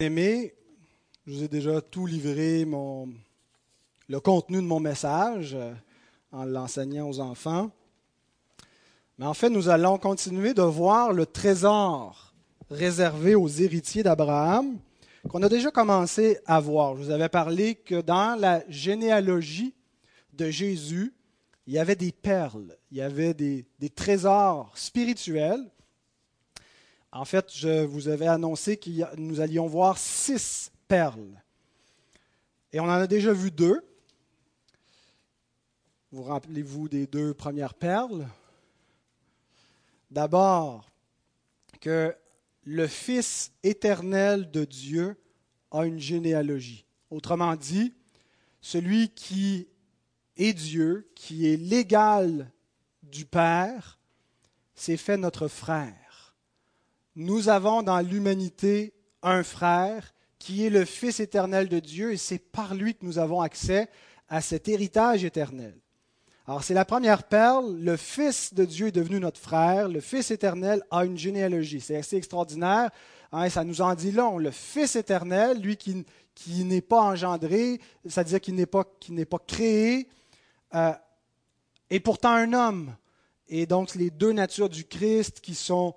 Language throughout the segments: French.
Aimé, je vous ai déjà tout livré le contenu de mon message euh, en l'enseignant aux enfants. Mais en fait, nous allons continuer de voir le trésor réservé aux héritiers d'Abraham qu'on a déjà commencé à voir. Je vous avais parlé que dans la généalogie de Jésus, il y avait des perles, il y avait des trésors spirituels en fait, je vous avais annoncé que nous allions voir six perles. Et on en a déjà vu deux. Vous rappelez-vous des deux premières perles? D'abord, que le Fils éternel de Dieu a une généalogie. Autrement dit, celui qui est Dieu, qui est l'égal du Père, s'est fait notre frère nous avons dans l'humanité un frère qui est le Fils éternel de Dieu et c'est par lui que nous avons accès à cet héritage éternel. Alors c'est la première perle, le Fils de Dieu est devenu notre frère, le Fils éternel a une généalogie. C'est assez extraordinaire, hein, ça nous en dit long. Le Fils éternel, lui qui, n'est pas engendré, c'est-à-dire qui n'est pas, qui n'est pas créé, euh, est pourtant un homme. Et donc les deux natures du Christ qui sont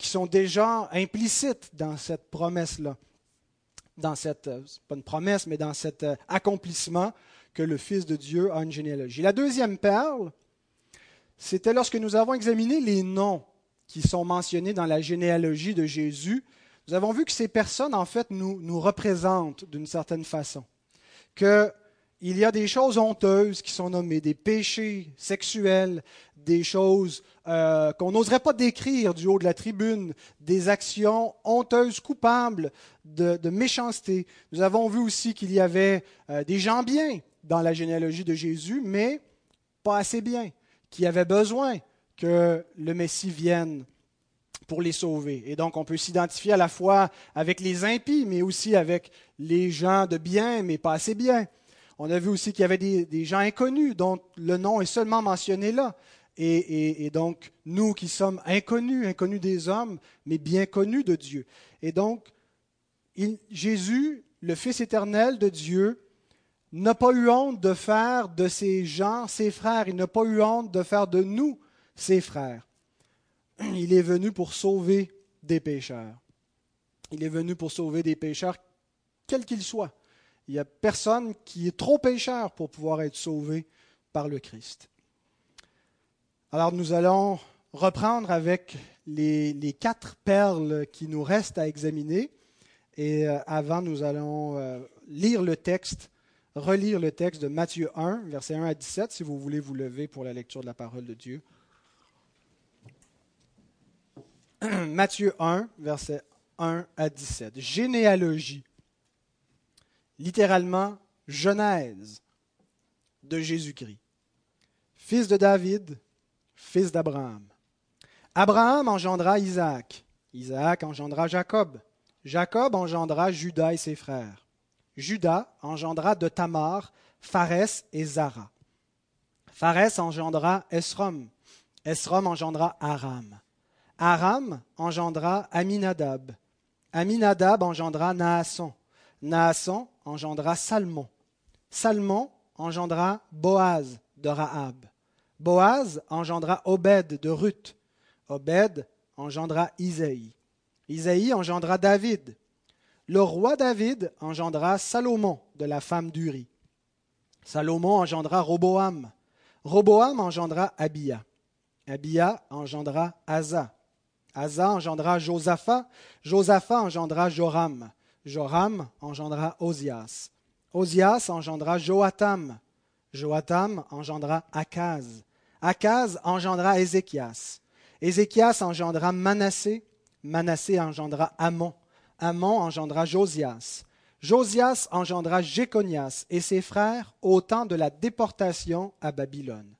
qui sont déjà implicites dans cette promesse-là, dans cette, euh, pas une promesse, mais dans cet euh, accomplissement que le Fils de Dieu a une généalogie. La deuxième perle, c'était lorsque nous avons examiné les noms qui sont mentionnés dans la généalogie de Jésus. Nous avons vu que ces personnes, en fait, nous, nous représentent d'une certaine façon. Que il y a des choses honteuses qui sont nommées, des péchés sexuels, des choses euh, qu'on n'oserait pas décrire du haut de la tribune, des actions honteuses, coupables de, méchanceté. Nous avons vu aussi qu'il y avait euh, des gens bien dans la généalogie de Jésus, mais pas assez bien, qui avaient besoin que le Messie vienne pour les sauver. Et donc on peut s'identifier à la fois avec les impies, mais aussi avec les gens de bien, mais pas assez bien. On a vu aussi qu'il y avait des, gens inconnus dont le nom est seulement mentionné là. Et, donc, nous qui sommes inconnus, inconnus des hommes, mais bien connus de Dieu. Et donc, Jésus, le Fils éternel de Dieu, n'a pas eu honte de faire de ces gens ses frères. Il n'a pas eu honte de faire de nous ses frères. Il est venu pour sauver des pécheurs. Il est venu pour sauver des pécheurs, quels qu'ils soient. Il n'y a personne qui est trop pécheur pour pouvoir être sauvé par le Christ. Alors nous allons reprendre avec les, quatre perles qui nous restent à examiner. Et euh, avant, nous allons euh, lire le texte, relire le texte de Matthieu 1, versets 1 à 17, si vous voulez vous lever pour la lecture de la parole de Dieu. Matthieu 1, versets 1 à 17. Généalogie littéralement Genèse de Jésus-Christ. Fils de David, fils d'Abraham. Abraham engendra Isaac. Isaac engendra Jacob. Jacob engendra Judas et ses frères. Judas engendra de Tamar, Pharès et Zara. Pharès engendra Esrom. Esrom engendra Aram. Aram engendra Aminadab. Aminadab engendra Naasson. Naasson engendra Salmon. Salmon engendra Boaz de Rahab. Boaz engendra Obed de Ruth. Obed engendra Isaïe. Isaïe engendra David. Le roi David engendra Salomon de la femme d'Uri. Salomon engendra Roboam. Roboam engendra Abia. Abia engendra Asa. Asa engendra Josaphat. Josaphat engendra Joram. Joram engendra Osias. Osias engendra Joatam. Joatam engendra Akaz. Akaz engendra Ézéchias. Ézéchias engendra Manassé. Manassé engendra Amon. Amon engendra Josias. Josias engendra Jéconias et ses frères au temps de la déportation à Babylone.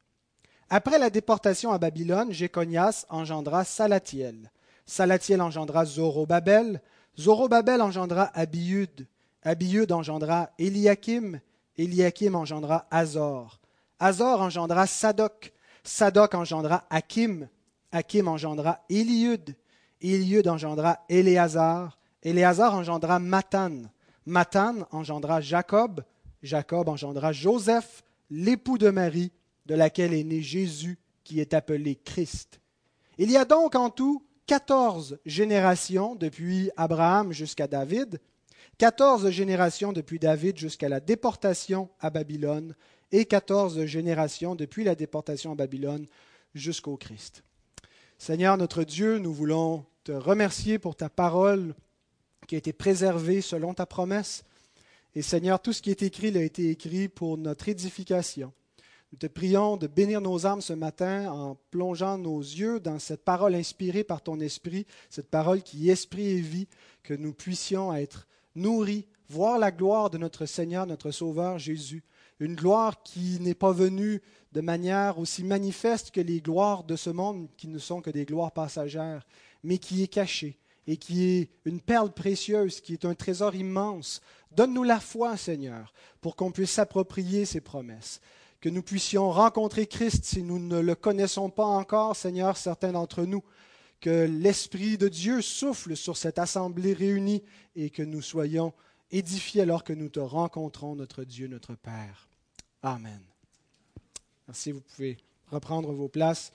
Après la déportation à Babylone, Jéconias engendra Salatiel. Salatiel engendra Zorobabel. Zorobabel engendra Abiud, Abiud engendra Eliakim, Eliakim engendra Azor, Azor engendra Sadoc, Sadoc engendra Hakim, Hakim engendra Eliud, Eliud engendra Éléazar, Éléazar engendra Mathan. Mathan engendra Jacob. Jacob engendra Joseph, l'époux de Marie, de laquelle est né Jésus, qui est appelé Christ. Il y a donc en tout quatorze générations depuis Abraham jusqu'à David, quatorze générations depuis David jusqu'à la déportation à Babylone, et quatorze générations depuis la déportation à Babylone jusqu'au Christ. Seigneur notre Dieu, nous voulons te remercier pour ta parole qui a été préservée selon ta promesse. Et Seigneur, tout ce qui est écrit a été écrit pour notre édification. Nous te prions de bénir nos âmes ce matin en plongeant nos yeux dans cette parole inspirée par ton esprit, cette parole qui esprit et vie, que nous puissions être nourris, voir la gloire de notre Seigneur, notre Sauveur Jésus, une gloire qui n'est pas venue de manière aussi manifeste que les gloires de ce monde, qui ne sont que des gloires passagères, mais qui est cachée et qui est une perle précieuse, qui est un trésor immense. Donne-nous la foi, Seigneur, pour qu'on puisse s'approprier ces promesses, que nous puissions rencontrer Christ si nous ne le connaissons pas encore, Seigneur, certains d'entre nous, que l'Esprit de Dieu souffle sur cette assemblée réunie et que nous soyons édifiés alors que nous te rencontrons, notre Dieu, notre Père. Amen. Merci, vous pouvez reprendre vos places.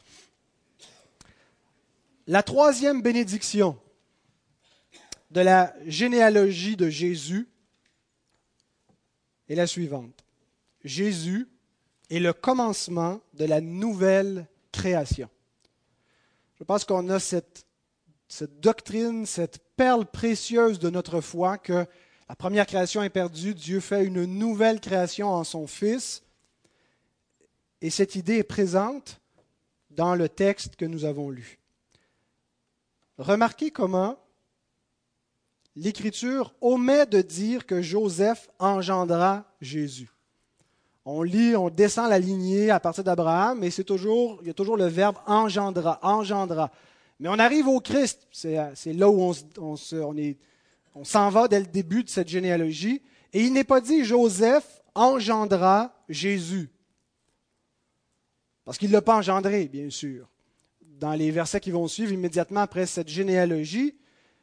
La troisième bénédiction de la généalogie de Jésus est la suivante. Jésus est le commencement de la nouvelle création. Je pense qu'on a cette, cette, doctrine, cette perle précieuse de notre foi que la première création est perdue, Dieu fait une nouvelle création en son Fils. Et cette idée est présente dans le texte que nous avons lu. Remarquez comment l'Écriture omet de dire que Joseph engendra Jésus. On lit, on descend la lignée à partir d'Abraham, mais c'est toujours, il y a toujours le verbe engendra, engendra. Mais on arrive au Christ, c'est là où on, s'en va dès le début de cette généalogie. Et il n'est pas dit Joseph engendra Jésus. Parce qu'il ne l'a pas engendré, bien sûr. Dans les versets qui vont suivre immédiatement après cette généalogie,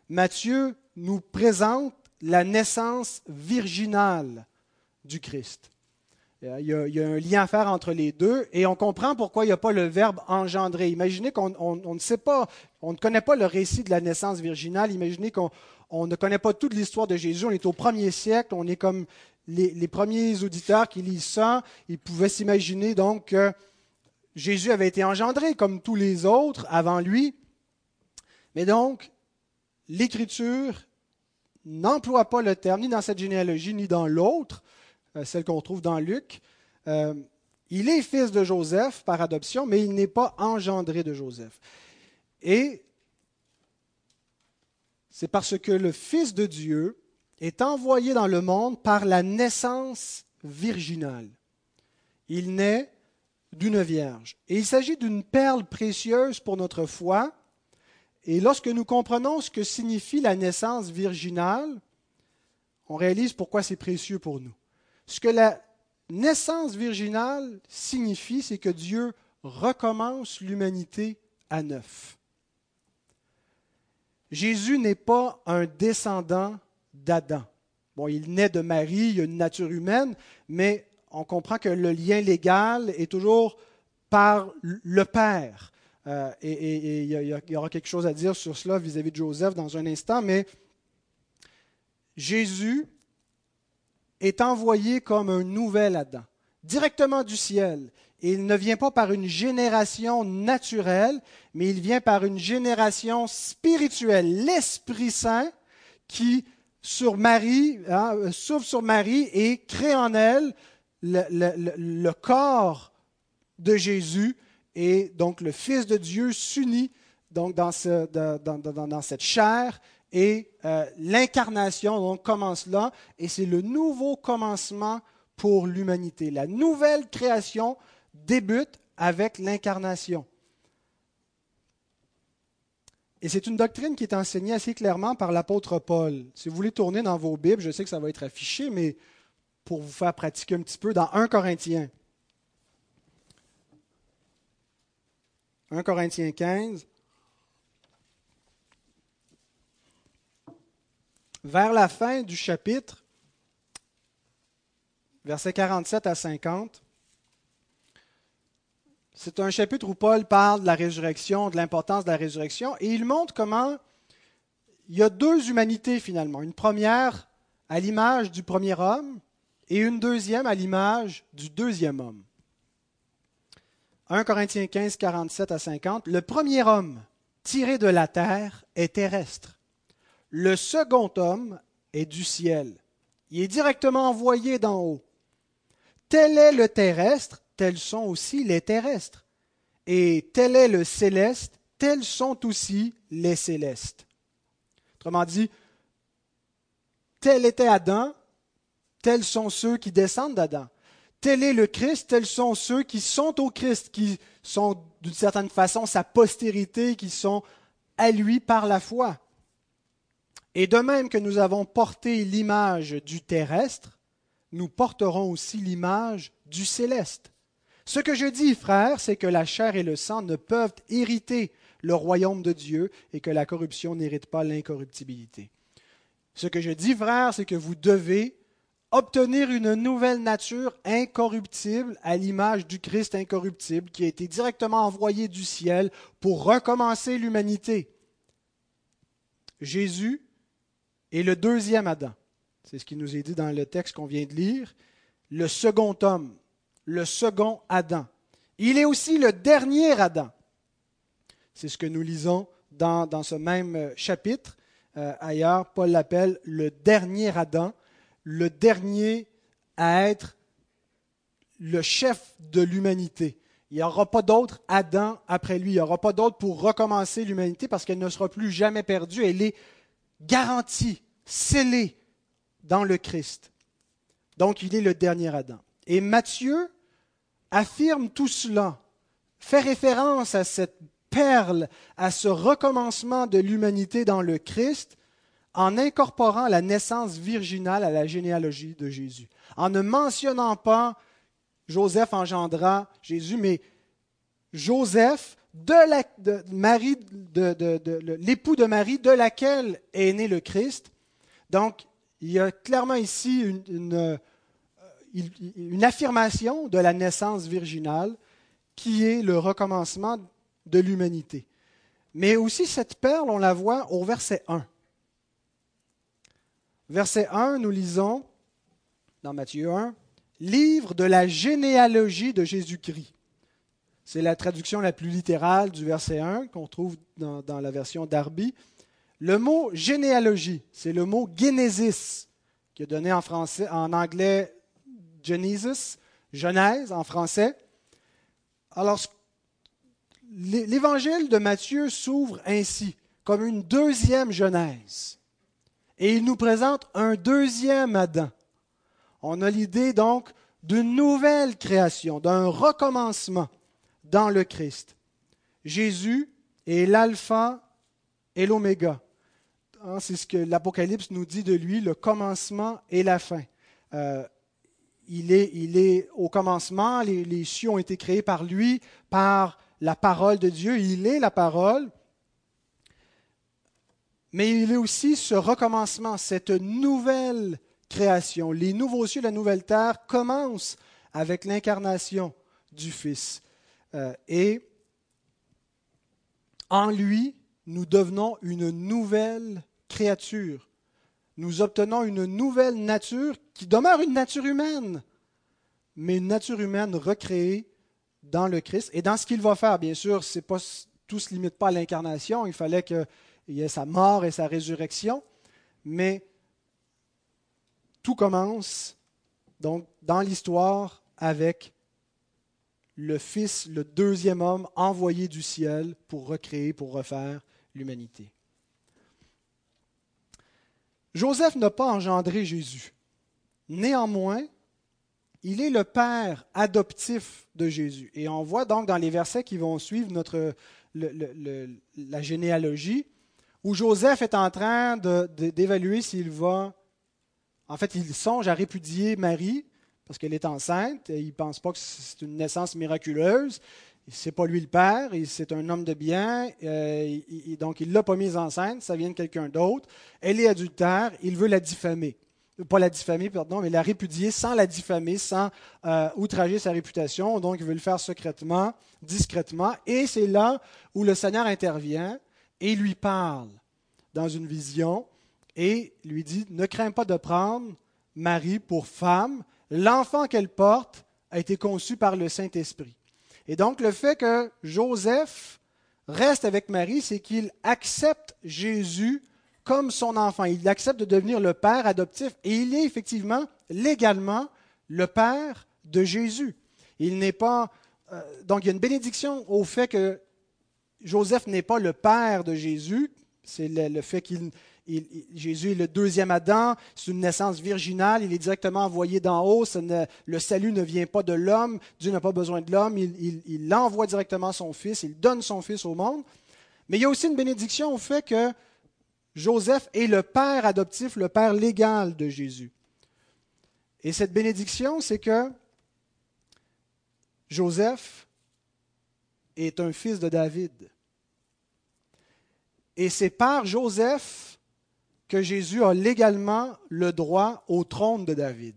Matthieu nous présente la naissance virginale du Christ. Il y, a, un lien à faire entre les deux et on comprend pourquoi il n'y a pas le verbe engendrer. Imaginez qu'on ne sait pas, on ne connaît pas le récit de la naissance virginale. Imaginez qu'on ne connaît pas toute l'histoire de Jésus. On est au premier siècle, on est comme les, les premiers auditeurs qui lisent ça. Ils pouvaient s'imaginer donc que Jésus avait été engendré comme tous les autres avant lui. Mais donc, l'Écriture n'emploie pas le terme ni dans cette généalogie ni dans l'autre, euh, celle qu'on trouve dans Luc. Euh, il est fils de Joseph par adoption, mais il n'est pas engendré de Joseph. Et c'est parce que le Fils de Dieu est envoyé dans le monde par la naissance virginale. Il naît d'une vierge. Et il s'agit d'une perle précieuse pour notre foi. Et lorsque nous comprenons ce que signifie la naissance virginale, on réalise pourquoi c'est précieux pour nous. Ce que la naissance virginale signifie, c'est que Dieu recommence l'humanité à neuf. Jésus n'est pas un descendant d'Adam. Bon, il naît de Marie, il a une nature humaine, mais on comprend que le lien légal est toujours par le Père. Euh, et, il y, aura quelque chose à dire sur cela vis-à-vis -vis de Joseph dans un instant, mais Jésus est envoyé comme un nouvel Adam, directement du ciel. Il ne vient pas par une génération naturelle, mais il vient par une génération spirituelle, l'Esprit Saint qui sur Marie, hein, souffle sur Marie et crée en elle le, corps de Jésus et donc le Fils de Dieu s'unit donc dans, cette chair et euh, l'incarnation donc commence là et c'est le nouveau commencement pour l'humanité. La nouvelle création débute avec l'incarnation. Et c'est une doctrine qui est enseignée assez clairement par l'apôtre Paul. Si vous voulez tourner dans vos Bibles, je sais que ça va être affiché, mais pour vous faire pratiquer un petit peu dans 1 Corinthiens. 1 Corinthiens 15. Vers la fin du chapitre, versets 47 à 50, c'est un chapitre où Paul parle de la résurrection, de l'importance de la résurrection, et il montre comment il y a deux humanités finalement. Une première à l'image du premier homme et une deuxième à l'image du deuxième homme. 1 Corinthiens 15, 47 à 50. Le premier homme tiré de la terre est terrestre. Le second homme est du ciel. Il est directement envoyé d'en haut. Tel est le terrestre, tels sont aussi les terrestres. Et tel est le céleste, tels sont aussi les célestes. Autrement dit, tel était Adam, tels sont ceux qui descendent d'Adam. Tel est le Christ, tels sont ceux qui sont au Christ, qui sont d'une certaine façon sa postérité, qui sont à lui par la foi. Et de même que nous avons porté l'image du terrestre, nous porterons aussi l'image du céleste. Ce que je dis, frère, c'est que la chair et le sang ne peuvent hériter le royaume de Dieu et que la corruption n'hérite pas l'incorruptibilité. Ce que je dis, frère, c'est que vous devez obtenir une nouvelle nature incorruptible à l'image du Christ incorruptible qui a été directement envoyé du ciel pour recommencer l'humanité. Jésus est le deuxième Adam. C'est ce qui nous est dit dans le texte qu'on vient de lire. Le second homme, le second Adam. Il est aussi le dernier Adam. C'est ce que nous lisons dans, ce même chapitre. Euh, ailleurs, Paul l'appelle le dernier Adam le dernier à être le chef de l'humanité. Il n'y aura pas d'autre Adam après lui. Il n'y aura pas d'autre pour recommencer l'humanité parce qu'elle ne sera plus jamais perdue. Garantie, scellée dans le Christ. Donc il est le dernier Adam. Et Matthieu affirme tout cela, fait référence à cette perle, à ce recommencement de l'humanité dans le Christ, en incorporant la naissance virginale à la généalogie de Jésus, en ne mentionnant pas Joseph engendra Jésus, mais Joseph de l'époux de Marie, de laquelle est né le Christ. Donc, il y a clairement ici une, euh, une affirmation de la naissance virginale qui est le recommencement de l'humanité. Mais aussi cette perle, on la voit au verset 1. Verset 1, nous lisons dans Matthieu 1, livre de la généalogie de Jésus-Christ. C'est la traduction la plus littérale du verset 1 qu'on trouve dans, la version Darby. Le mot généalogie, c'est le mot Genesis, qui est donné en, en anglais Genesis, Genèse en français. Alors, l'évangile de Matthieu s'ouvre ainsi, comme une deuxième Genèse. Et il nous présente un deuxième Adam. On a l'idée donc d'une nouvelle création, d'un recommencement dans le Christ. Jésus est l'alpha et l'oméga. Hein, c'est ce que l'Apocalypse nous dit de lui, le commencement et la fin. Euh, il, est, il, est, au commencement, les, les cieux ont été créés par lui, par la parole de Dieu. Il est la parole mais il est aussi ce recommencement, cette nouvelle création. Les nouveaux cieux, la nouvelle terre commencent avec l'incarnation du Fils. Euh, et en lui, nous devenons une nouvelle créature. Nous obtenons une nouvelle nature qui demeure une nature humaine, mais une nature humaine recréée dans le Christ et dans ce qu'il va faire. Bien sûr, c'est pas, tout ne se limite pas à l'incarnation. Il fallait que il y a sa mort et sa résurrection, mais tout commence dans l'histoire avec le Fils, le deuxième homme envoyé du ciel pour recréer, pour refaire l'humanité. Joseph n'a pas engendré Jésus. Néanmoins, il est le père adoptif de Jésus. Et on voit donc dans les versets qui vont suivre notre, la généalogie où Joseph est en train d'évaluer s'il va. En fait, il songe à répudier Marie parce qu'elle est enceinte. Il ne pense pas que c'est une naissance miraculeuse. c'est pas lui le père, c'est un homme de bien, euh, donc il l'a pas mise enceinte, ça vient de quelqu'un d'autre. Elle est adultère, il veut la diffamer. Pas la diffamer, pardon, mais la répudier sans la diffamer, sans euh, outrager sa réputation. Donc il veut le faire secrètement, discrètement. Et c'est là où le Seigneur intervient et lui parle dans une vision et lui dit, ne crains pas de prendre Marie pour femme, l'enfant qu'elle porte a été conçu par le Saint-Esprit. Et donc le fait que Joseph reste avec Marie, c'est qu'il accepte Jésus comme son enfant. Il accepte de devenir le père adoptif et il est effectivement légalement le père de Jésus. Il n'est pas euh, donc il y a une bénédiction au fait que Joseph n'est pas le père de Jésus, c'est le, fait qu'il Jésus est le deuxième Adam, c'est une naissance virginale, il est directement envoyé d'en haut, le salut ne vient pas de l'homme, Dieu n'a pas besoin de l'homme, il, il, envoie directement son fils, il donne son fils au monde. Mais il y a aussi une bénédiction au fait que Joseph est le père adoptif, le père légal de Jésus. Et cette bénédiction, c'est que Joseph est un fils de David. Et c'est par Joseph que Jésus a légalement le droit au trône de David.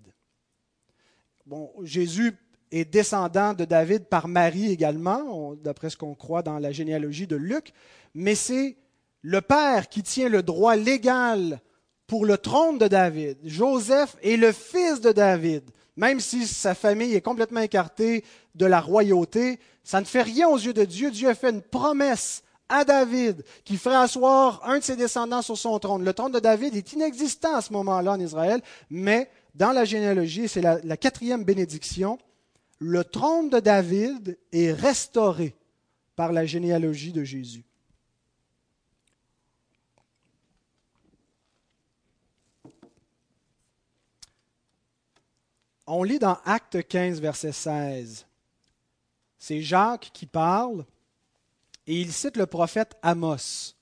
Bon, Jésus est descendant de David par Marie également, d'après ce qu'on croit dans la généalogie de Luc, mais c'est le Père qui tient le droit légal pour le trône de David. Joseph est le fils de David. Même si sa famille est complètement écartée de la royauté, ça ne fait rien aux yeux de Dieu. Dieu a fait une promesse à David, qui ferait asseoir un de ses descendants sur son trône. Le trône de David est inexistant à ce moment-là en Israël, mais dans la généalogie, c'est la, quatrième bénédiction, le trône de David est restauré par la généalogie de Jésus. On lit dans Acte 15, verset 16. C'est Jacques qui parle et il cite le prophète Amos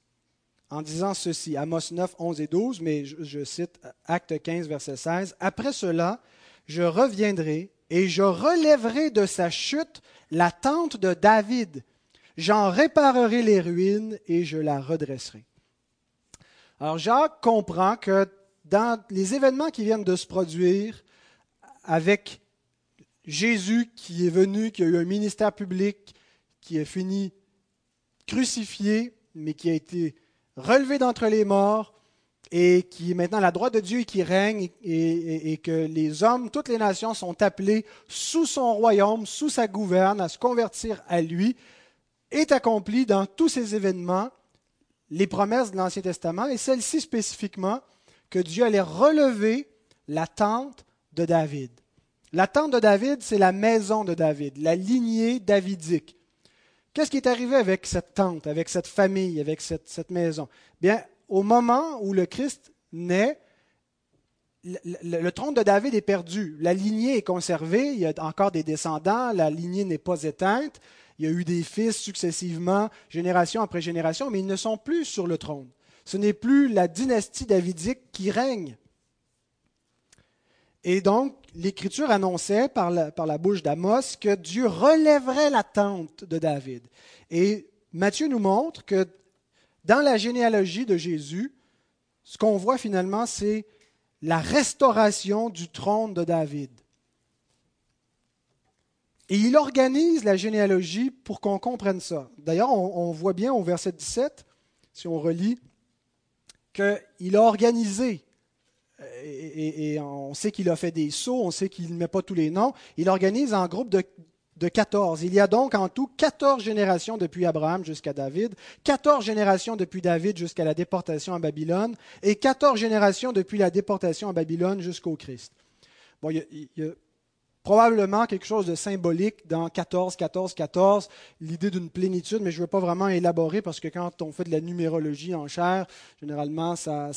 en disant ceci, Amos 9, 11 et 12, mais je, cite Acte 15, verset 16. Après cela, je reviendrai et je relèverai de sa chute la tente de David. J'en réparerai les ruines et je la redresserai. Alors Jacques comprend que dans les événements qui viennent de se produire avec Jésus qui est venu, qui a eu un ministère public, qui a fini crucifié, mais qui a été relevé d'entre les morts et qui est maintenant la droite de Dieu et qui règne, et, que les hommes, toutes les nations sont appelées sous son royaume, sous sa gouverne, à se convertir à lui, est accompli dans tous ces événements les promesses de l'Ancien Testament, et celle-ci spécifiquement, que Dieu allait relever la tente de David. La tente de David, c'est la maison de David, la lignée davidique. Qu'est-ce qui est arrivé avec cette tente, avec cette famille, avec cette, maison? Bien, au moment où le Christ naît, le, trône de David est perdu. La lignée est conservée, il y a encore des descendants, la lignée n'est pas éteinte. Il y a eu des fils successivement, génération après génération, mais ils ne sont plus sur le trône. Ce n'est plus la dynastie davidique qui règne. Et donc, l'Écriture annonçait par la, bouche d'Amos que Dieu relèverait la tente de David. Et Matthieu nous montre que dans la généalogie de Jésus, ce qu'on voit finalement, c'est la restauration du trône de David. Et il organise la généalogie pour qu'on comprenne ça. D'ailleurs, on, voit bien au verset 17, si on relit, qu'il a organisé et, on sait qu'il a fait des sauts, on sait qu'il ne met pas tous les noms. Il organise en groupe de, de 14. Il y a donc en tout 14 générations depuis Abraham jusqu'à David, 14 générations depuis David jusqu'à la déportation à Babylone, et 14 générations depuis la déportation à Babylone jusqu'au Christ. Bon, il y a, probablement quelque chose de symbolique dans 14, 14, 14, l'idée d'une plénitude, mais je ne veux pas vraiment élaborer parce que quand on fait de la numérologie en chair, généralement, ça,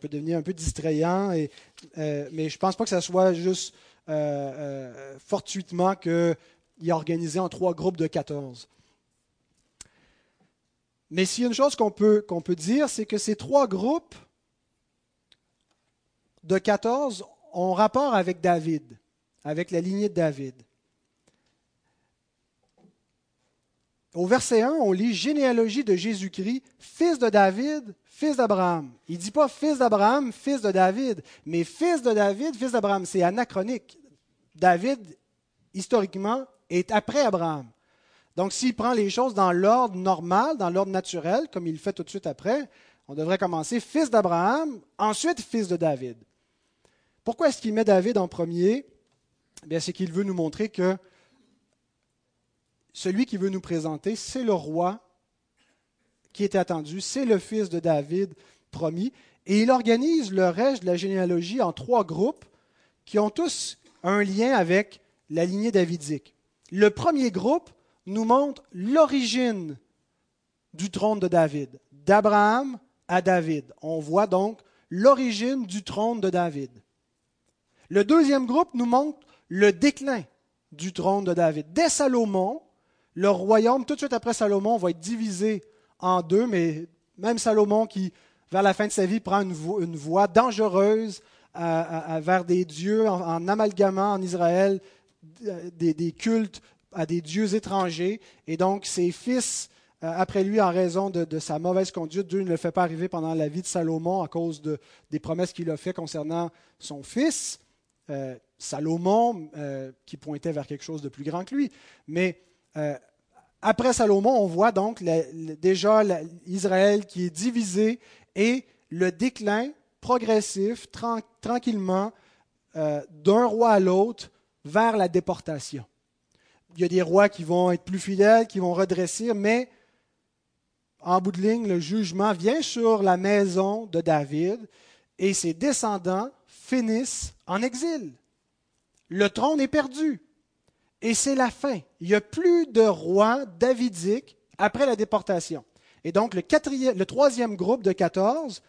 peut devenir un peu distrayant. Et, euh, mais je ne pense pas que ça soit juste euh, euh, fortuitement qu'il est organisé en trois groupes de 14. Mais s'il y a une chose qu'on peut, qu'on peut dire, c'est que ces trois groupes de 14 ont rapport avec David avec la lignée de David. au verset 1, on lit généalogie de Jésus-Christ, fils de David, fils d'Abraham. Il ne dit pas fils d'Abraham, fils de David, mais fils de David, fils d'Abraham. C'est anachronique. David, historiquement, est après Abraham. Donc, s'il prend les choses dans l'ordre normal, dans l'ordre naturel, comme il le fait tout de suite après, on devrait commencer fils d'Abraham, ensuite fils de David. Pourquoi est-ce qu'il met David en premier? Eh C'est qu'il veut nous montrer que celui qui veut nous présenter, c'est le roi qui était attendu, c'est le fils de David promis. Et il organise le reste de la généalogie en trois groupes qui ont tous un lien avec la lignée davidique. Le premier groupe nous montre l'origine du trône de David, d'Abraham à David. On voit donc l'origine du trône de David. Le deuxième groupe nous montre le déclin du trône de David. Dès Salomon, le royaume, tout de suite après Salomon, va être divisé en deux, mais même Salomon qui, vers la fin de sa vie, prend une, voie, dangereuse vers des dieux, en, amalgamant en Israël euh, des, cultes à des dieux étrangers. Et donc, ses fils, euh, après lui, en raison de, sa mauvaise conduite, Dieu ne le fait pas arriver pendant la vie de Salomon à cause de, des promesses qu'il a faites concernant son fils. Euh, Salomon, qui pointait vers quelque chose de plus grand que lui. Mais euh, après Salomon, on voit donc déjà Israël qui est divisé et le déclin progressif, tranquillement, euh, d'un roi à l'autre vers la déportation. Il y a des rois qui vont être plus fidèles, qui vont redresser, mais en bout de ligne, le jugement vient sur la maison de David et ses descendants finissent en exil. Le trône est perdu. Et c'est la fin. Il n'y a plus de roi davidique après la déportation. Et donc, le, troisième groupe de 14,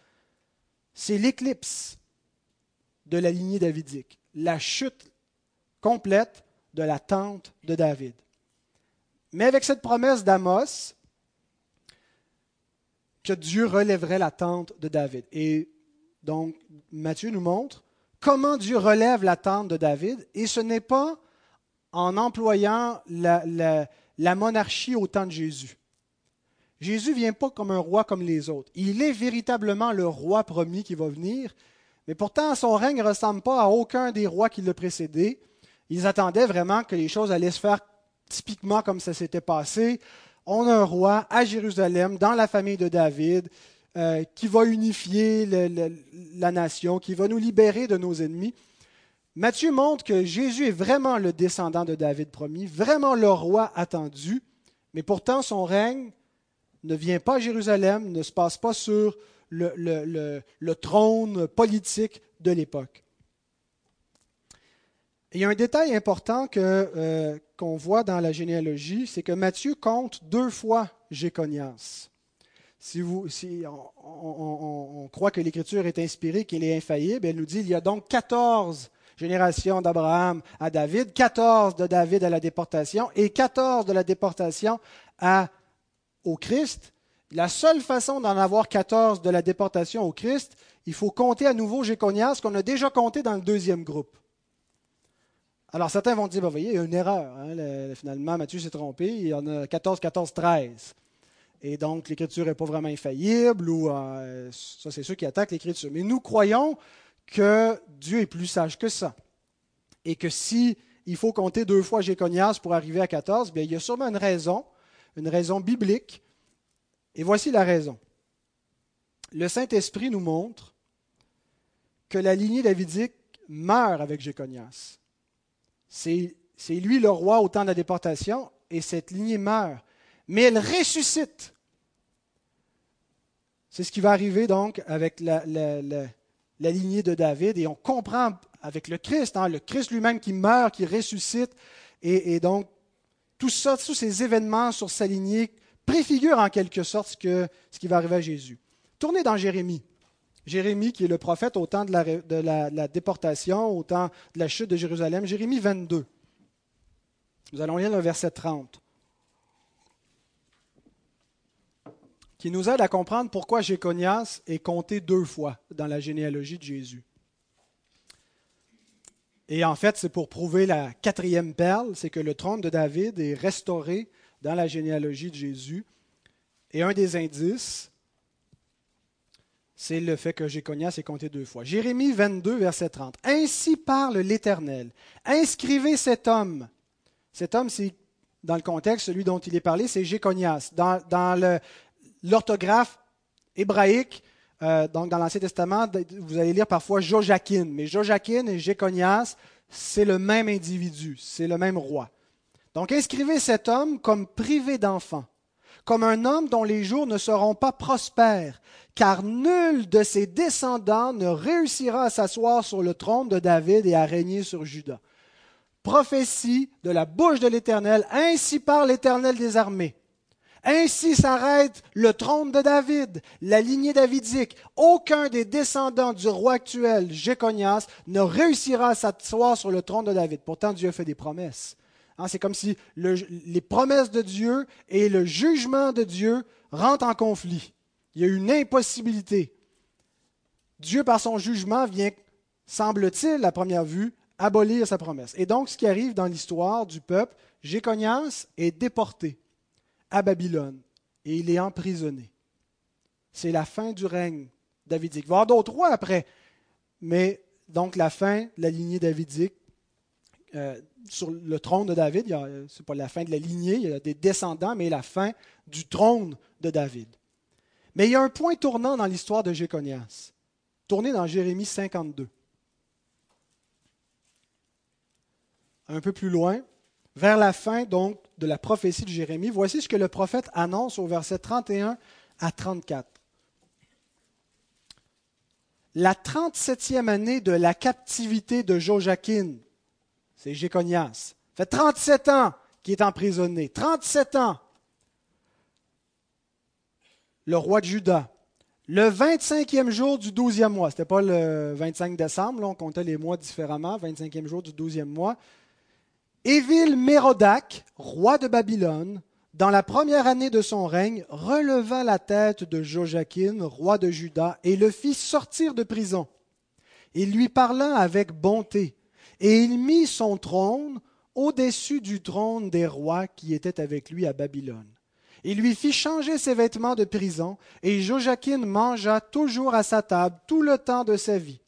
c'est l'éclipse de la lignée davidique, la chute complète de la tente de David. Mais avec cette promesse d'Amos, que Dieu relèverait la tente de David. Et donc, Matthieu nous montre comment Dieu relève la tente de David, et ce n'est pas en employant la, monarchie au temps de Jésus. Jésus ne vient pas comme un roi comme les autres. Il est véritablement le roi promis qui va venir, mais pourtant son règne ne ressemble pas à aucun des rois qui l'ont précédé. Ils attendaient vraiment que les choses allaient se faire typiquement comme ça s'était passé. On a un roi à Jérusalem, dans la famille de David, euh, qui va unifier la nation, qui va nous libérer de nos ennemis. Matthieu montre que Jésus est vraiment le descendant de David promis, vraiment le roi attendu, mais pourtant son règne ne vient pas à Jérusalem, ne se passe pas sur le, trône politique de l'époque. Il y a un détail important euh, qu'on voit dans la généalogie, c'est que Matthieu compte deux fois Jéconias. Si, on, croit que l'Écriture est inspirée, qu'elle est infaillible, elle nous dit qu'il y a donc 14 génération d'Abraham à David, 14 de David à la déportation et 14 de la déportation au Christ. La seule façon d'en avoir 14 de la déportation au Christ, il faut compter à nouveau Jéconias, qu'on a déjà compté dans le deuxième groupe. Alors certains vont dire, vous voyez, il y a une erreur. Hein, finalement, Matthieu s'est trompé, il y en a 14, 14, 13. Et donc, l'Écriture n'est pas vraiment infaillible, ou euh, ça, c'est ceux qui attaquent l'Écriture. Mais nous croyons que Dieu est plus sage que ça. Et que si il faut compter deux fois Jéconias pour arriver à 14, bien, il y a sûrement une raison, une raison biblique. Et voici la raison. Le Saint-Esprit nous montre que la lignée davidique meurt avec Jéconias. C'est, c'est lui le roi au temps de la déportation, et cette lignée meurt. Mais elle ressuscite. C'est ce qui va arriver donc avec la, lignée de David et on comprend avec le Christ, hein, le Christ lui-même qui meurt, qui ressuscite, et, donc tout ça, tous ces événements sur sa lignée préfigurent en quelque sorte ce qui va arriver à Jésus. Tournez dans Jérémie. Jérémie, qui est le prophète au temps de la, de la déportation, au temps de la chute de Jérusalem. Jérémie 22. Nous allons lire le verset 30. Qui nous aide à comprendre pourquoi Jéconias est compté deux fois dans la généalogie de Jésus. Et en fait, c'est pour prouver la quatrième perle, c'est que le trône de David est restauré dans la généalogie de Jésus. Et un des indices, c'est le fait que Jéconias est compté deux fois. Jérémie 22, verset 30. Ainsi parle l'Éternel. Inscrivez cet homme. Cet homme, c'est dans le contexte, celui dont il est parlé, c'est Jéconias. Dans, dans l'orthographe hébraïque, euh, donc dans l'Ancien Testament, vous allez lire parfois Jojakin. Mais Jojakin et Jéconias, c'est le même individu, c'est le même roi. Donc inscrivez cet homme comme privé d'enfant comme un homme dont les jours ne seront pas prospères, car nul de ses descendants ne réussira à s'asseoir sur le trône de David et à régner sur Juda. Prophétie de la bouche de l'Éternel, ainsi parle l'Éternel des armées. Ainsi s'arrête le trône de David, la lignée davidique. Aucun des descendants du roi actuel, Jéconias, ne réussira à s'asseoir sur le trône de David. Pourtant, Dieu fait des promesses. Hein, c'est comme si les promesses de Dieu et le jugement de Dieu rentrent en conflit. Il y a une impossibilité. Dieu, par son jugement, vient, semble-t-il, à première vue, abolir sa promesse. Et donc, ce qui arrive dans l'histoire du peuple, Jéconias est déporté à Babylone et il est emprisonné. C'est la fin du règne davidique. Il va y avoir d'autres rois après, mais donc la fin de la lignée davidique euh, sur le trône de David. Ce n'est pas la fin de la lignée, il y a des descendants, mais la fin du trône de David. Mais il y a un point tournant dans l'histoire de Jéconias, tourné dans Jérémie 52. Un peu plus loin, vers la fin donc de la prophétie de Jérémie, voici ce que le prophète annonce au verset 31 à 34. La 37e année de la captivité de Joachim, c'est Jéconias. Fait 37 ans qu'il est emprisonné. 37 ans. Le roi de Juda. Le 25e jour du 12e mois, ce n'était pas le 25 décembre, on comptait les mois différemment, 25e jour du 12e mois. Évil Mérodac, roi de Babylone, dans la première année de son règne, releva la tête de Joachim, roi de Juda, et le fit sortir de prison. Il lui parla avec bonté et il mit son trône au-dessus du trône des rois qui étaient avec lui à Babylone. Il lui fit changer ses vêtements de prison, et Joachim mangea toujours à sa table tout le temps de sa vie.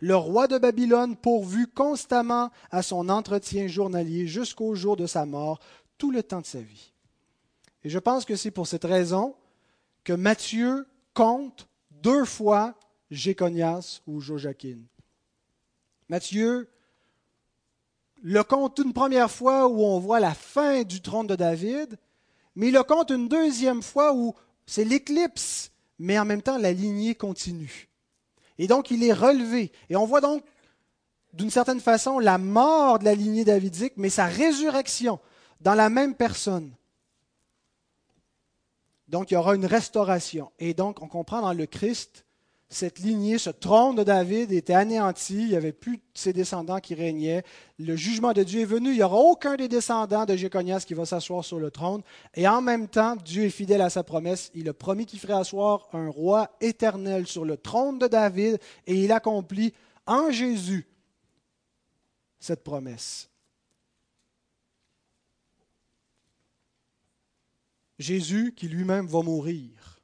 Le roi de Babylone pourvut constamment à son entretien journalier jusqu'au jour de sa mort, tout le temps de sa vie. Et je pense que c'est pour cette raison que Matthieu compte deux fois Jéconias ou Joachim. Matthieu le compte une première fois où on voit la fin du trône de David, mais il le compte une deuxième fois où c'est l'éclipse, mais en même temps la lignée continue. Et donc il est relevé. Et on voit donc d'une certaine façon la mort de la lignée davidique, mais sa résurrection dans la même personne. Donc il y aura une restauration. Et donc on comprend dans le Christ cette lignée, ce trône de David était anéanti, il n'y avait plus de ses descendants qui régnaient. Le jugement de Dieu est venu, il n'y aura aucun des descendants de Jéconias qui va s'asseoir sur le trône. Et en même temps, Dieu est fidèle à sa promesse. Il a promis qu'il ferait asseoir un roi éternel sur le trône de David et il accomplit en Jésus cette promesse. Jésus qui lui-même va mourir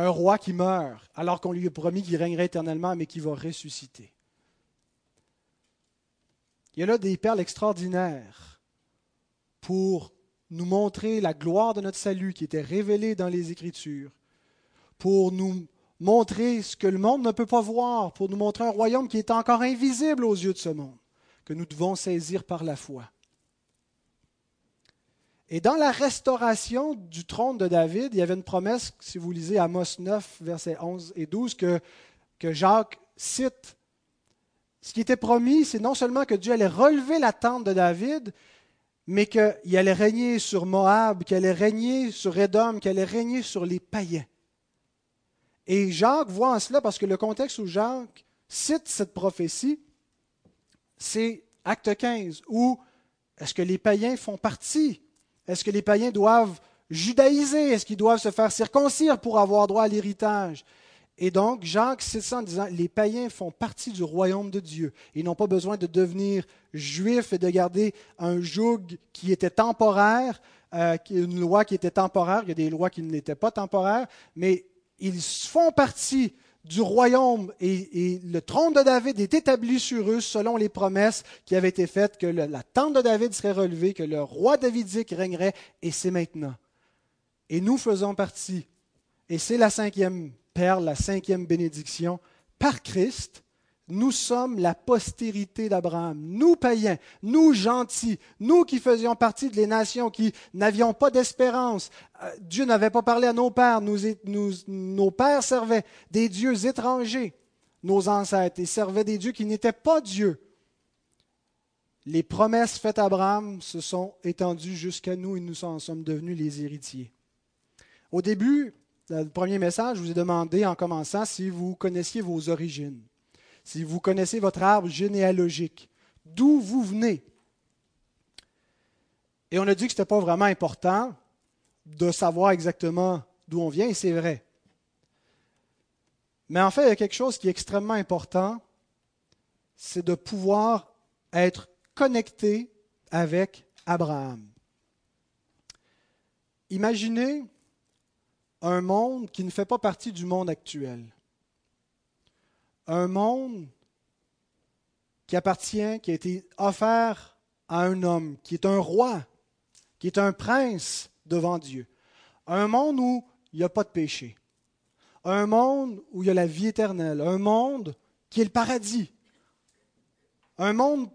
un roi qui meurt alors qu'on lui a promis qu'il régnerait éternellement, mais qui va ressusciter. Il y a là des perles extraordinaires pour nous montrer la gloire de notre salut qui était révélée dans les Écritures, pour nous montrer ce que le monde ne peut pas voir, pour nous montrer un royaume qui est encore invisible aux yeux de ce monde, que nous devons saisir par la foi. Et dans la restauration du trône de David, il y avait une promesse, si vous lisez Amos 9, versets 11 et 12, que, que Jacques cite. Ce qui était promis, c'est non seulement que Dieu allait relever la tente de David, mais qu'il allait régner sur Moab, qu'il allait régner sur Édom, qu'il allait régner sur les païens. Et Jacques voit en cela, parce que le contexte où Jacques cite cette prophétie, c'est Acte 15, où est-ce que les païens font partie est-ce que les païens doivent judaïser? Est-ce qu'ils doivent se faire circoncire pour avoir droit à l'héritage? Et donc, Jacques cite ça en disant, les païens font partie du royaume de Dieu. Ils n'ont pas besoin de devenir juifs et de garder un joug qui était temporaire euh, une loi qui était temporaire, il y a des lois qui n'étaient pas temporaires, mais ils font partie du royaume et, le trône de David est établi sur eux selon les promesses qui avaient été faites, que la tente de David serait relevée, que le roi davidique régnerait, et c'est maintenant. Et nous faisons partie. Et c'est la cinquième perle, la cinquième bénédiction par Christ nous sommes la postérité d'Abraham, nous païens, nous gentils, nous qui faisions partie des nations, qui n'avions pas d'espérance. Euh, Dieu n'avait pas parlé à nos pères, nos pères servaient des dieux étrangers, nos ancêtres, et servaient des dieux qui n'étaient pas Dieu. Les promesses faites à Abraham se sont étendues jusqu'à nous et nous en sommes devenus les héritiers. Au début, le premier message, je vous ai demandé en commençant si vous connaissiez vos origines si vous connaissez votre arbre généalogique, d'où vous venez? Et on a dit que ce n'était pas vraiment important de savoir exactement d'où on vient, c'est vrai. Mais en fait, il y a quelque chose qui est extrêmement important, c'est de pouvoir être connecté avec Abraham. Imaginez un monde qui ne fait pas partie du monde actuel un monde qui appartient, qui a été offert à un homme, qui est un roi, qui est un prince devant Dieu. Un monde où il n'y a pas de péché. Un monde où il y a la vie éternelle. Un monde qui est le paradis. Un monde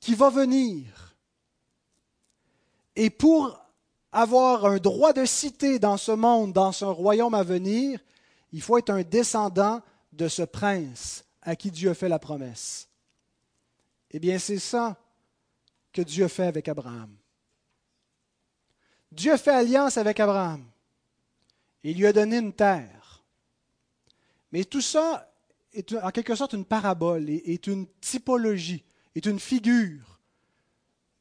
qui va venir. Et pour avoir un droit de cité dans ce monde, dans ce royaume à venir, il faut être un descendant de ce prince à qui Dieu a fait la promesse. Eh bien, c'est ça que Dieu fait avec Abraham. Dieu fait alliance avec Abraham. Il lui a donné une terre. Mais tout ça est en quelque sorte une parabole, est une typologie, est une figure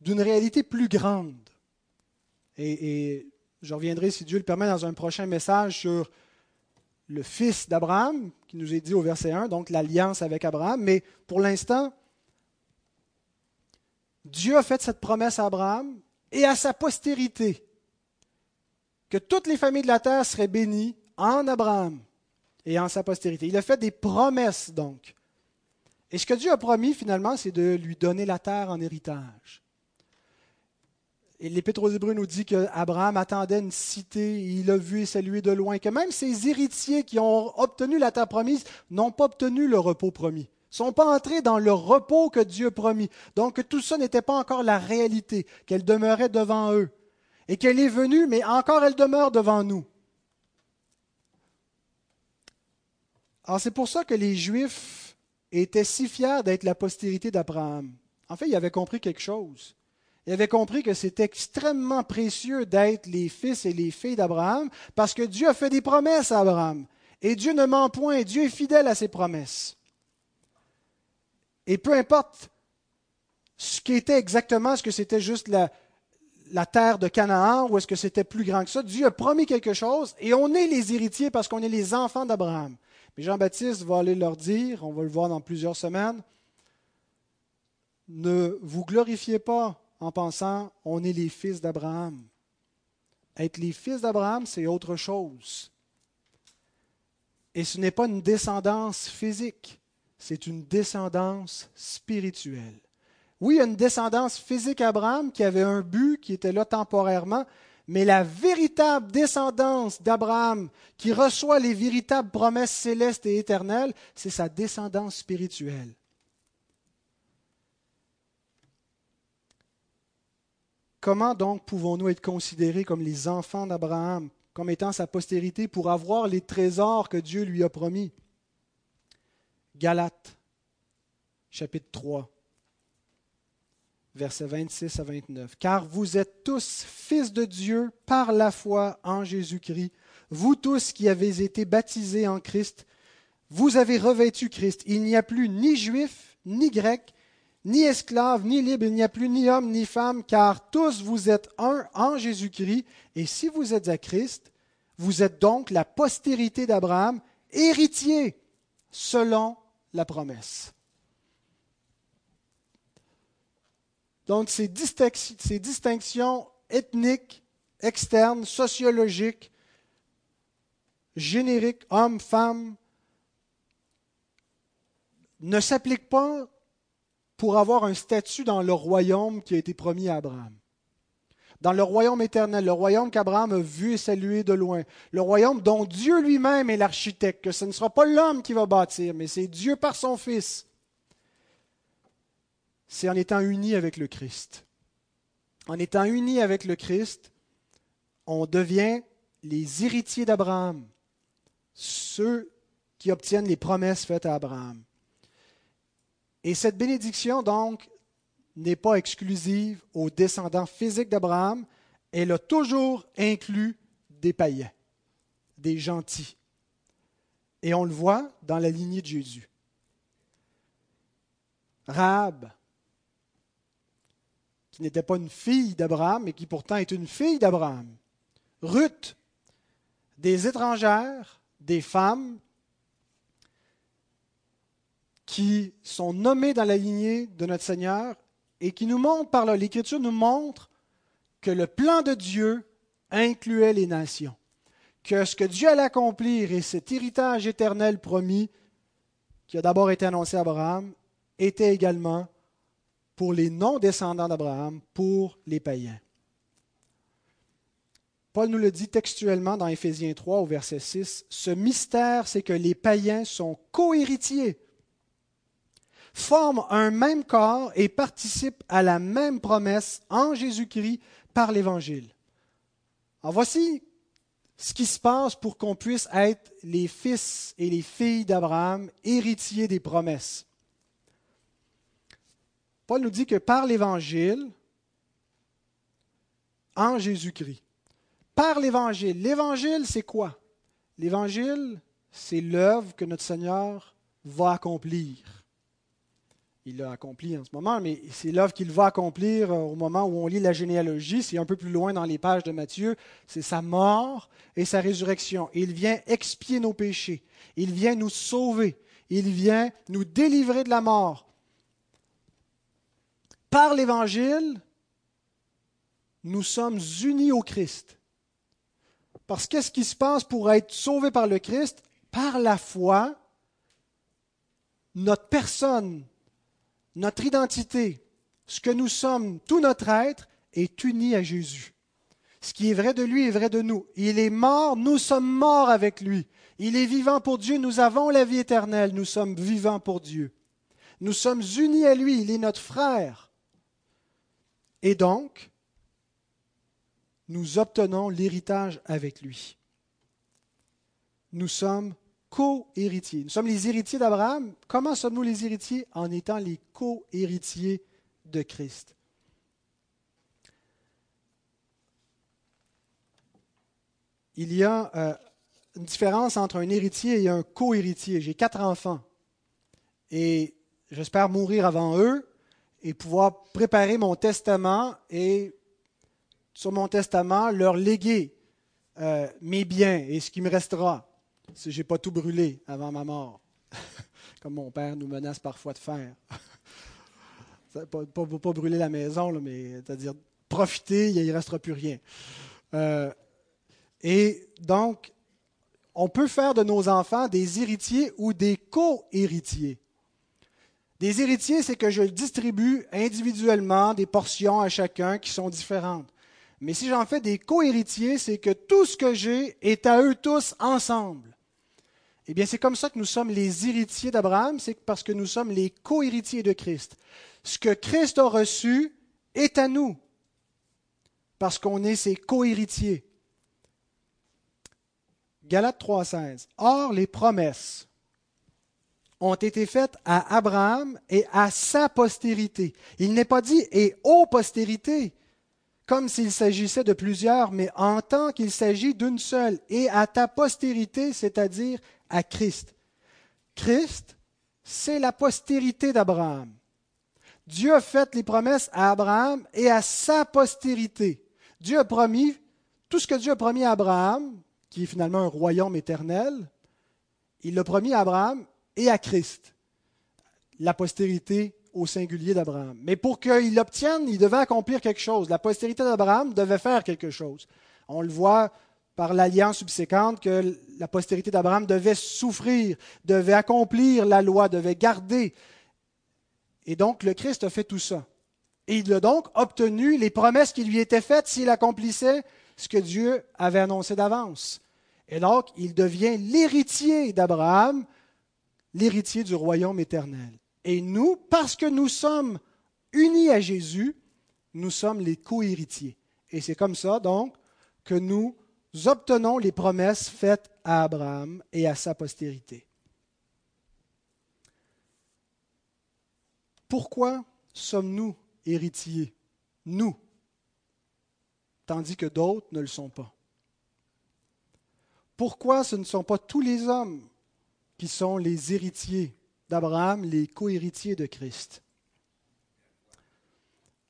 d'une réalité plus grande. Et, et, je reviendrai, si Dieu le permet, dans un prochain message sur le fils d'Abraham, qui nous est dit au verset 1, donc l'alliance avec Abraham. Mais pour l'instant, Dieu a fait cette promesse à Abraham et à sa postérité, que toutes les familles de la terre seraient bénies en Abraham et en sa postérité. Il a fait des promesses donc. Et ce que Dieu a promis finalement, c'est de lui donner la terre en héritage. L'Épître aux Hébreux nous dit qu'Abraham attendait une cité, il l'a vu et salué de loin, que même ses héritiers qui ont obtenu la terre promise n'ont pas obtenu le repos promis, sont pas entrés dans le repos que Dieu promis. Donc tout ça n'était pas encore la réalité, qu'elle demeurait devant eux, et qu'elle est venue, mais encore elle demeure devant nous. Alors c'est pour ça que les Juifs étaient si fiers d'être la postérité d'Abraham. En fait, ils avaient compris quelque chose. Il avait compris que c'est extrêmement précieux d'être les fils et les filles d'Abraham parce que Dieu a fait des promesses à Abraham. Et Dieu ne ment point, Dieu est fidèle à ses promesses. Et peu importe ce qu'était exactement, est-ce que c'était juste la terre de Canaan ou est-ce que c'était plus grand que ça, Dieu a promis quelque chose et on est les héritiers parce qu'on est les enfants d'Abraham. Mais Jean-Baptiste va aller leur dire, on va le voir dans plusieurs semaines, ne vous glorifiez pas en pensant on est les fils d'Abraham. Être les fils d'Abraham, c'est autre chose. Et ce n'est pas une descendance physique, c'est une descendance spirituelle. Oui, il y a une descendance physique Abraham qui avait un but, qui était là temporairement, mais la véritable descendance d'Abraham, qui reçoit les véritables promesses célestes et éternelles, c'est sa descendance spirituelle. Comment donc pouvons-nous être considérés comme les enfants d'Abraham, comme étant sa postérité, pour avoir les trésors que Dieu lui a promis? Galates, chapitre 3, versets 26 à 29. Car vous êtes tous fils de Dieu par la foi en Jésus-Christ, vous tous qui avez été baptisés en Christ, vous avez revêtu Christ. Il n'y a plus ni juif, ni grec, ni esclave, ni libre, il n'y a plus ni homme, ni femme, car tous vous êtes un en Jésus-Christ. Et si vous êtes à Christ, vous êtes donc la postérité d'Abraham, héritier selon la promesse. Donc ces, distinctions ethnique, externe, sociologique, générique, homme, femme, ne s'applique pas pour avoir un statut dans le royaume qui a été promis à Abraham. Dans le royaume éternel, le royaume qu'Abraham a vu et salué de loin, le royaume dont Dieu lui-même est l'architecte, que ce ne sera pas l'homme qui va bâtir, mais c'est Dieu par son Fils. C'est en étant uni avec le Christ. En étant uni avec le Christ, on devient les héritiers d'Abraham, ceux qui obtiennent les promesses faites à Abraham. Et cette bénédiction, donc, n'est pas exclusive aux descendants physiques d'Abraham, elle a toujours inclus des païens, des gentils. Et on le voit dans la lignée de Jésus. Rahab, qui n'était pas une fille d'Abraham, mais qui pourtant est une fille d'Abraham. Ruth, des étrangères, des femmes qui sont nommés dans la lignée de notre Seigneur et qui nous montrent par là, l'Écriture nous montre que le plan de Dieu incluait les nations, que ce que Dieu allait accomplir et cet héritage éternel promis, qui a d'abord été annoncé à Abraham, était également pour les non-descendants d'Abraham, pour les païens. Paul nous le dit textuellement dans Éphésiens 3 au verset 6, ce mystère, c'est que les païens sont co-héritiers forment un même corps et participent à la même promesse en Jésus-Christ par l'Évangile. Alors voici ce qui se passe pour qu'on puisse être les fils et les filles d'Abraham, héritiers des promesses. Paul nous dit que par l'Évangile, en Jésus-Christ, par l'Évangile, l'Évangile c'est quoi? L'Évangile, c'est l'œuvre que notre Seigneur va accomplir il l'a accompli en ce moment, mais c'est l'œuvre qu'il va accomplir euh, au moment où on lit la généalogie. C'est un peu plus loin dans les pages de Matthieu. C'est sa mort et sa résurrection. Il vient expier nos péchés. Il vient nous sauver. Il vient nous délivrer de la mort. Par l'Évangile, nous sommes unis au Christ. Parce qu'est-ce qui se passe pour être sauvé par le Christ? Par la foi, notre personne notre identité, ce que nous sommes, tout notre être, est uni à Jésus. Ce qui est vrai de lui est vrai de nous. Il est mort, nous sommes morts avec lui. Il est vivant pour Dieu, nous avons la vie éternelle, nous sommes vivants pour Dieu. Nous sommes unis à lui, il est notre frère. Et donc, nous obtenons l'héritage avec lui. Nous sommes co-héritiers. Nous sommes les héritiers d'Abraham. Comment sommes-nous les héritiers? En étant les co-héritiers de Christ. Il y a euh, une différence entre un héritier et un co-héritier. J'ai quatre enfants et j'espère mourir avant eux et pouvoir préparer mon testament et sur mon testament leur léguer euh, mes biens et ce qui me restera si je n'ai pas tout brûlé avant ma mort, comme mon père nous menace parfois de faire. pas, pas, pas, brûler la maison, mais c'est-à-dire profiter, il ne restera plus rien. Euh, et donc, on peut faire de nos enfants des héritiers ou des co-héritiers. Des héritiers, c'est que je distribue individuellement des portions à chacun qui sont différentes. Mais si j'en fais des co-héritiers, c'est que tout ce que j'ai est à eux tous ensemble. Eh bien, c'est comme ça que nous sommes les héritiers d'Abraham, c'est parce que nous sommes les co-héritiers de Christ. Ce que Christ a reçu est à nous, parce qu'on est ses co-héritiers. Galates 3,16. Or, les promesses ont été faites à Abraham et à sa postérité. Il n'est pas dit et aux postérités, comme s'il s'agissait de plusieurs, mais en tant qu'il s'agit d'une seule, et à ta postérité, c'est-à-dire à Christ. Christ, c'est la postérité d'Abraham. Dieu a fait les promesses à Abraham et à sa postérité. Dieu a promis, tout ce que Dieu a promis à Abraham, qui est finalement un royaume éternel, il l'a promis à Abraham et à Christ, la postérité au singulier d'Abraham. Mais pour qu'il l'obtienne, il devait accomplir quelque chose. La postérité d'Abraham devait faire quelque chose. On le voit par l'alliance subséquente que la postérité d'Abraham devait souffrir, devait accomplir la loi, devait garder. Et donc le Christ a fait tout ça. Et il a donc obtenu les promesses qui lui étaient faites s'il accomplissait ce que Dieu avait annoncé d'avance. Et donc, il devient l'héritier d'Abraham, l'héritier du royaume éternel. Et nous, parce que nous sommes unis à Jésus, nous sommes les co-héritiers. Et c'est comme ça, donc, que nous obtenons les promesses faites à Abraham et à sa postérité. Pourquoi sommes-nous héritiers, nous, tandis que d'autres ne le sont pas? Pourquoi ce ne sont pas tous les hommes qui sont les héritiers d'Abraham, les co-héritiers de Christ?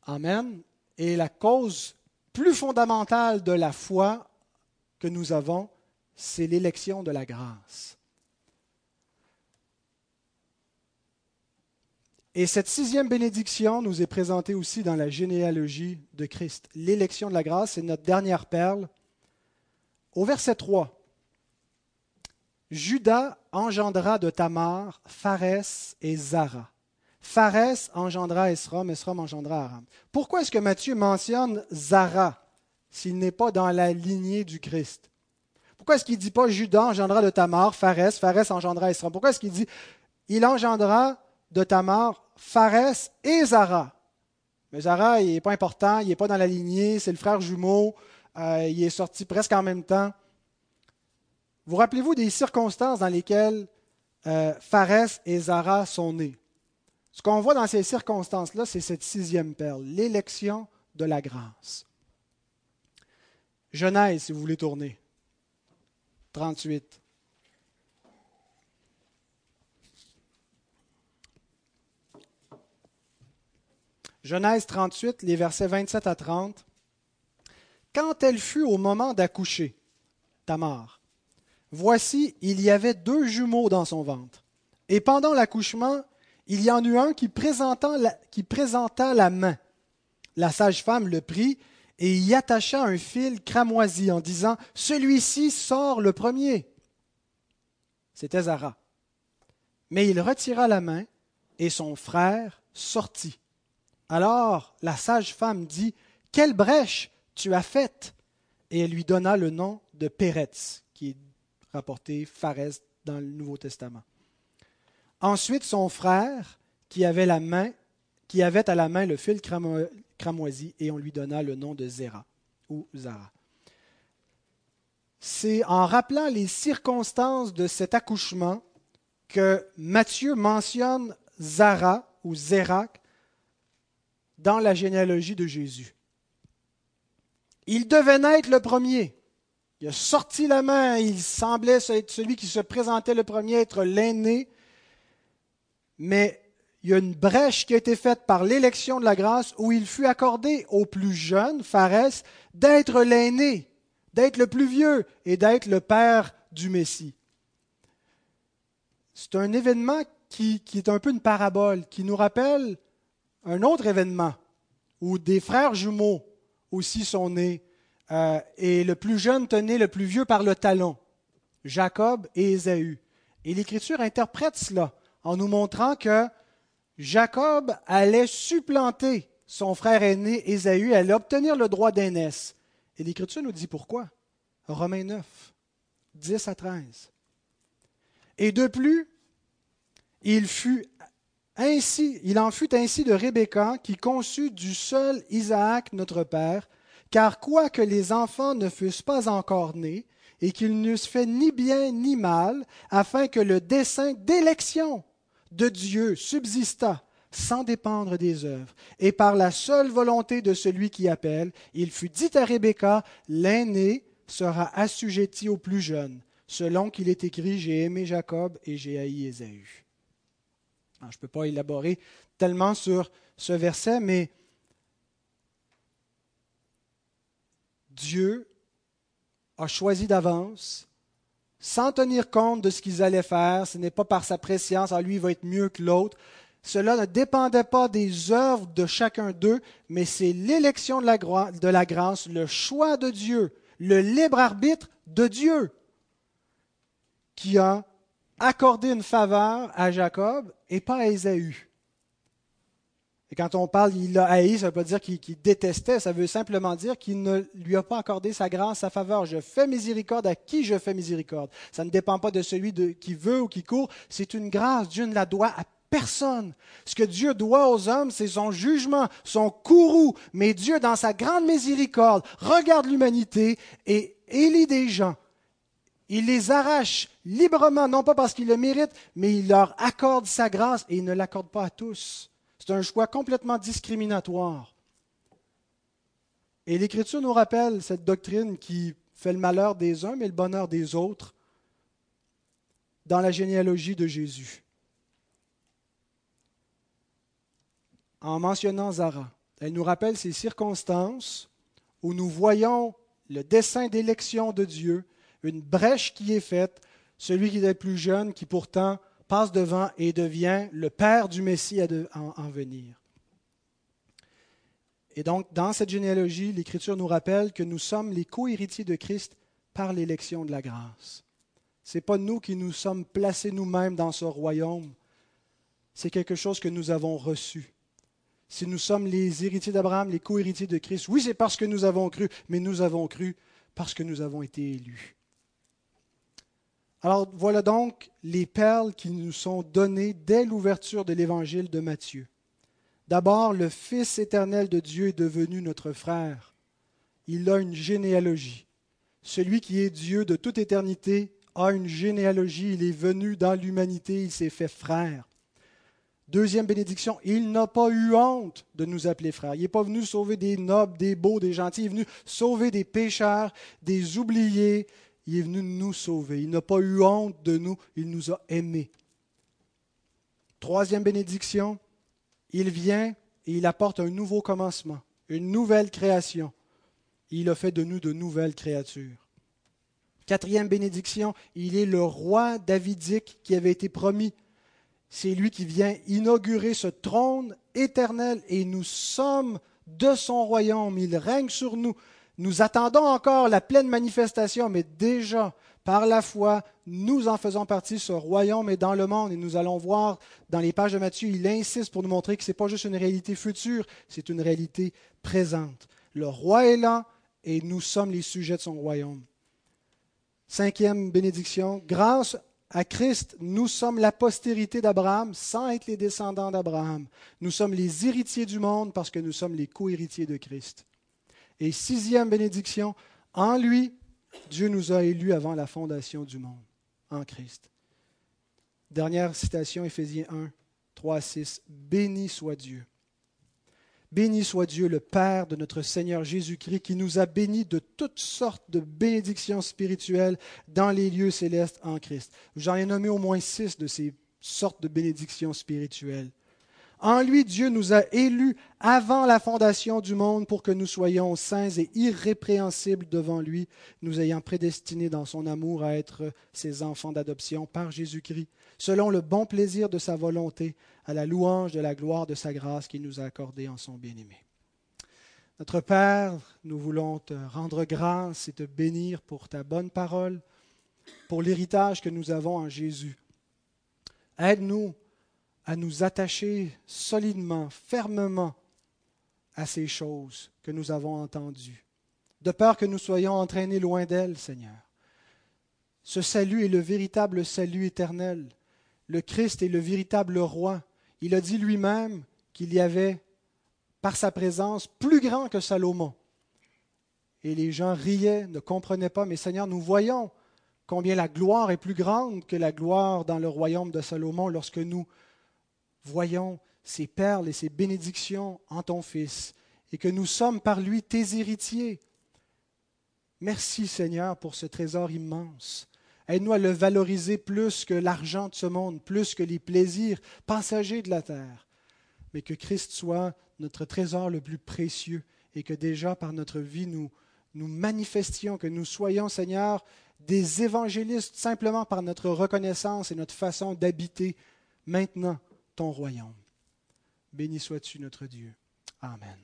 Amen. Et la cause plus fondamentale de la foi que nous avons, c'est l'élection de la grâce. Et cette sixième bénédiction nous est présentée aussi dans la généalogie de Christ. L'élection de la grâce, c'est notre dernière perle. Au verset 3, Judas engendra de Tamar Pharès et Zara. Pharès engendra Esrom, Esrom engendra Aram. Pourquoi est-ce que Matthieu mentionne Zara? S'il n'est pas dans la lignée du Christ Pourquoi est-ce qu'il ne dit pas Judas engendra de Tamar Pharès, Pharès engendra Esrom? Pourquoi est-ce qu'il dit il engendra de Tamar Pharès et Zara? Mais Zara, il n'est pas important, il n'est pas dans la lignée, c'est le frère jumeau, euh, il est sorti presque en même temps. Vous rappelez-vous des circonstances dans lesquelles euh, Pharès et Zara sont nés? Ce qu'on voit dans ces circonstances-là, c'est cette sixième perle, l'élection de la grâce. Genèse, si vous voulez tourner. 38. Genèse 38, les versets 27 à 30. Quand elle fut au moment d'accoucher, Tamar, Voici, il y avait deux jumeaux dans son ventre. Et pendant l'accouchement, il y en eut un qui présenta la, qui présenta la main. La sage-femme le prit et y attacha un fil cramoisi en disant Celui-ci sort le premier. C'était Zara. Mais il retira la main et son frère sortit. Alors la sage-femme dit Quelle brèche tu as faite? Et elle lui donna le nom de Péretz, qui est rapporté Pharès dans le Nouveau Testament. Ensuite, son frère, qui avait, la main, qui avait à la main le fil cramoisi, et on lui donna le nom de Zéra ou Zara. C'est en rappelant les circonstances de cet accouchement que Matthieu mentionne Zara ou Zérak dans la généalogie de Jésus. Il devait naître le premier. Il a sorti la main, il semblait être celui qui se présentait le premier, être l'aîné. Mais il y a une brèche qui a été faite par l'élection de la grâce où il fut accordé au plus jeune, Pharès, d'être l'aîné, d'être le plus vieux et d'être le père du Messie. C'est un événement qui, est un peu une parabole, qui nous rappelle un autre événement où des frères jumeaux aussi sont nés euh, et le plus jeune tenait le plus vieux par le talon, Jacob et Ésaü. Et l'Écriture interprète cela en nous montrant que Jacob allait supplanter son frère aîné Ésaü, allait obtenir le droit d'aînesse. Et l'Écriture nous dit pourquoi? Romains 9, 10 à 13. Et de plus, il fut ainsi, il en fut ainsi de Rebecca qui conçut du seul Isaac notre père, car quoique les enfants ne fussent pas encore nés, et qu'ils n'eussent fait ni bien ni mal, afin que le dessein d'élection de Dieu subsistât sans dépendre des œuvres, et par la seule volonté de celui qui appelle, il fut dit à Rebecca, l'aîné sera assujetti au plus jeune, selon qu'il est écrit, j'ai aimé Jacob et j'ai haï Ésaü. je ne peux pas élaborer tellement sur ce verset, mais Dieu a choisi d'avance, sans tenir compte de ce qu'ils allaient faire. Ce n'est pas par sa préscience, ah, lui, il va être mieux que l'autre. cela ne dépendait pas des œuvres de chacun d'eux, mais c'est l'élection de la, de la grâce, le choix de Dieu, le libre arbitre de Dieu qui a accordé une faveur à Jacob et pas à Ésaü. Et quand on parle il l'a haï, ça ne veut pas dire qu'il détestait, ça veut simplement dire qu'il ne lui a pas accordé sa grâce, sa faveur. Je fais miséricorde à qui je fais miséricorde. Ça ne dépend pas de celui qui veut ou qui court, c'est une grâce. Dieu ne la doit à personne. Ce que Dieu doit aux hommes, c'est son jugement, son courroux. Mais Dieu, dans sa grande miséricorde, regarde l'humanité et élit des gens. Il les arrache librement, non pas parce qu'il le mérite, mais il leur accorde sa grâce et il ne l'accorde pas à tous. C'est un choix complètement discriminatoire. Et l'Écriture nous rappelle cette doctrine qui fait le malheur des uns mais le bonheur des autres dans la généalogie de Jésus. En mentionnant Zara, elle nous rappelle ces circonstances où nous voyons le dessein d'élection de Dieu, une brèche qui est faite, celui qui est plus jeune qui pourtant passe devant et devient le père du Messie à en, venir. Et donc, dans cette généalogie, l'Écriture nous rappelle que nous sommes les co-héritiers de Christ par l'élection de la grâce. Ce n'est pas nous qui nous sommes placés nous-mêmes dans ce royaume. C'est quelque chose que nous avons reçu. Si nous sommes les héritiers d'Abraham, les co-héritiers de Christ, oui, c'est parce que nous avons cru, mais nous avons cru parce que nous avons été élus. Alors voilà donc les perles qui nous sont données dès l'ouverture de l'évangile de Matthieu. D'abord, le Fils éternel de Dieu est devenu notre frère. Il a une généalogie. Celui qui est Dieu de toute éternité a une généalogie. Il est venu dans l'humanité, il s'est fait frère. Deuxième bénédiction, il n'a pas eu honte de nous appeler frères. Il n'est pas venu sauver des nobles, des beaux, des gentils. Il est venu sauver des pécheurs, des oubliés, il est venu nous sauver. Il n'a pas eu honte de nous, il nous a aimés. Troisième bénédiction, il vient et il apporte un nouveau commencement, une nouvelle création. Il a fait de nous de nouvelles créatures. Quatrième bénédiction, il est le roi davidique qui avait été promis. C'est lui qui vient inaugurer ce trône éternel et nous sommes de son royaume. Il règne sur nous. Nous attendons encore la pleine manifestation, mais déjà, par la foi, nous en faisons partie. Ce royaume est dans le monde et nous allons voir dans les pages de Matthieu, il insiste pour nous montrer que ce n'est pas juste une réalité future, c'est une réalité présente. Le roi est là et nous sommes les sujets de son royaume. Cinquième bénédiction, grâce à Christ, nous sommes la postérité d'Abraham sans être les descendants d'Abraham. Nous sommes les héritiers du monde parce que nous sommes les co-héritiers de Christ. Et sixième bénédiction, en lui, Dieu nous a élus avant la fondation du monde, en Christ. Dernière citation, Éphésiens 1, 3 6. Béni soit Dieu. Béni soit Dieu, le Père de notre Seigneur Jésus-Christ, qui nous a bénis de toutes sortes de bénédictions spirituelles dans les lieux célestes en Christ. J'en ai nommé au moins six de ces sortes de bénédictions spirituelles. En lui, Dieu nous a élus avant la fondation du monde pour que nous soyons saints et irrépréhensibles devant lui, nous ayant prédestinés dans son amour à être ses enfants d'adoption par Jésus-Christ, selon le bon plaisir de sa volonté, à la louange de la gloire de sa grâce qu'il nous a accordée en son bien-aimé. Notre Père, nous voulons te rendre grâce et te bénir pour ta bonne parole, pour l'héritage que nous avons en Jésus. Aide-nous à nous attacher solidement, fermement à ces choses que nous avons entendues, de peur que nous soyons entraînés loin d'elles, Seigneur. Ce salut est le véritable salut éternel. Le Christ est le véritable roi. Il a dit lui-même qu'il y avait, par sa présence, plus grand que Salomon. Et les gens riaient, ne comprenaient pas, mais Seigneur, nous voyons combien la gloire est plus grande que la gloire dans le royaume de Salomon lorsque nous voyons ces perles et ces bénédictions en ton Fils, et que nous sommes par lui tes héritiers. Merci Seigneur pour ce trésor immense. Aide-nous à le valoriser plus que l'argent de ce monde, plus que les plaisirs passagers de la terre, mais que Christ soit notre trésor le plus précieux et que déjà par notre vie nous, nous manifestions, que nous soyons, Seigneur, des évangélistes simplement par notre reconnaissance et notre façon d'habiter maintenant ton royaume. Béni sois-tu notre Dieu. Amen.